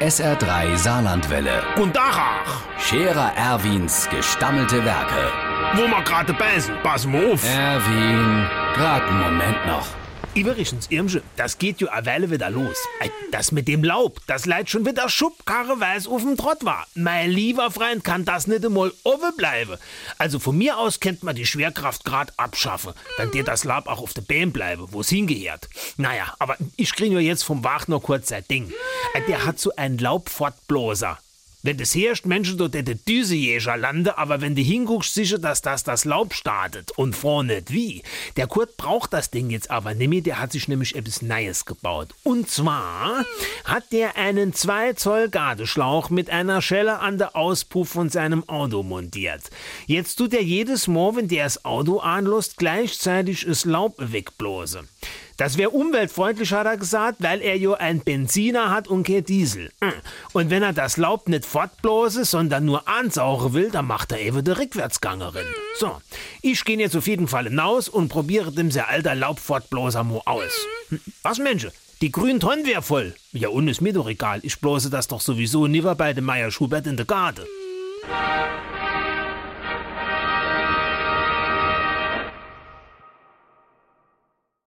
SR3 Saarlandwelle. Und Dachach, Scherer Erwins gestammelte Werke. wo wir gerade beißen, pass mal auf. Erwin, grad einen Moment noch. Übrigens, Irmsche, das geht ja eine Weile wieder los. Das mit dem Laub, das leidt schon wieder schubkarreweis auf dem Trott war. Mein lieber Freund, kann das nicht einmal oben bleiben. Also von mir aus kennt man die Schwerkraft grad abschaffen. Dann dir das Laub auch auf der Bahn bleiben, wo es hingehört. Naja, aber ich krieg ja jetzt vom Wagner kurz sein Ding. Ey, Der hat so einen Laubfortbloser. Wenn das herrscht, Menschen dort der Düsejäger lande, aber wenn du hinguckst, sicher, dass das das Laub startet. Und vorne wie. Der Kurt braucht das Ding jetzt aber nämlich, der hat sich nämlich etwas Neues gebaut. Und zwar hat der einen 2 Zoll Gartenschlauch mit einer Schelle an der Auspuff von seinem Auto montiert. Jetzt tut er jedes Mal, wenn der das Auto anlässt, gleichzeitig das Laub wegblosen. Das wäre umweltfreundlich, hat er gesagt, weil er ja ein Benziner hat und kein Diesel. Hm. Und wenn er das Laub nicht fortblose, sondern nur ansaugen will, dann macht er eben die Rückwärtsgangerin. So, ich gehe jetzt auf jeden Fall hinaus und probiere dem sehr alter Laubfortbloser mal aus. Hm, Was, Mensch? Die grünen Tonnen wär voll. Ja, und ist mir doch egal. Ich blose das doch sowieso nie bei dem Meier Schubert in der Garde.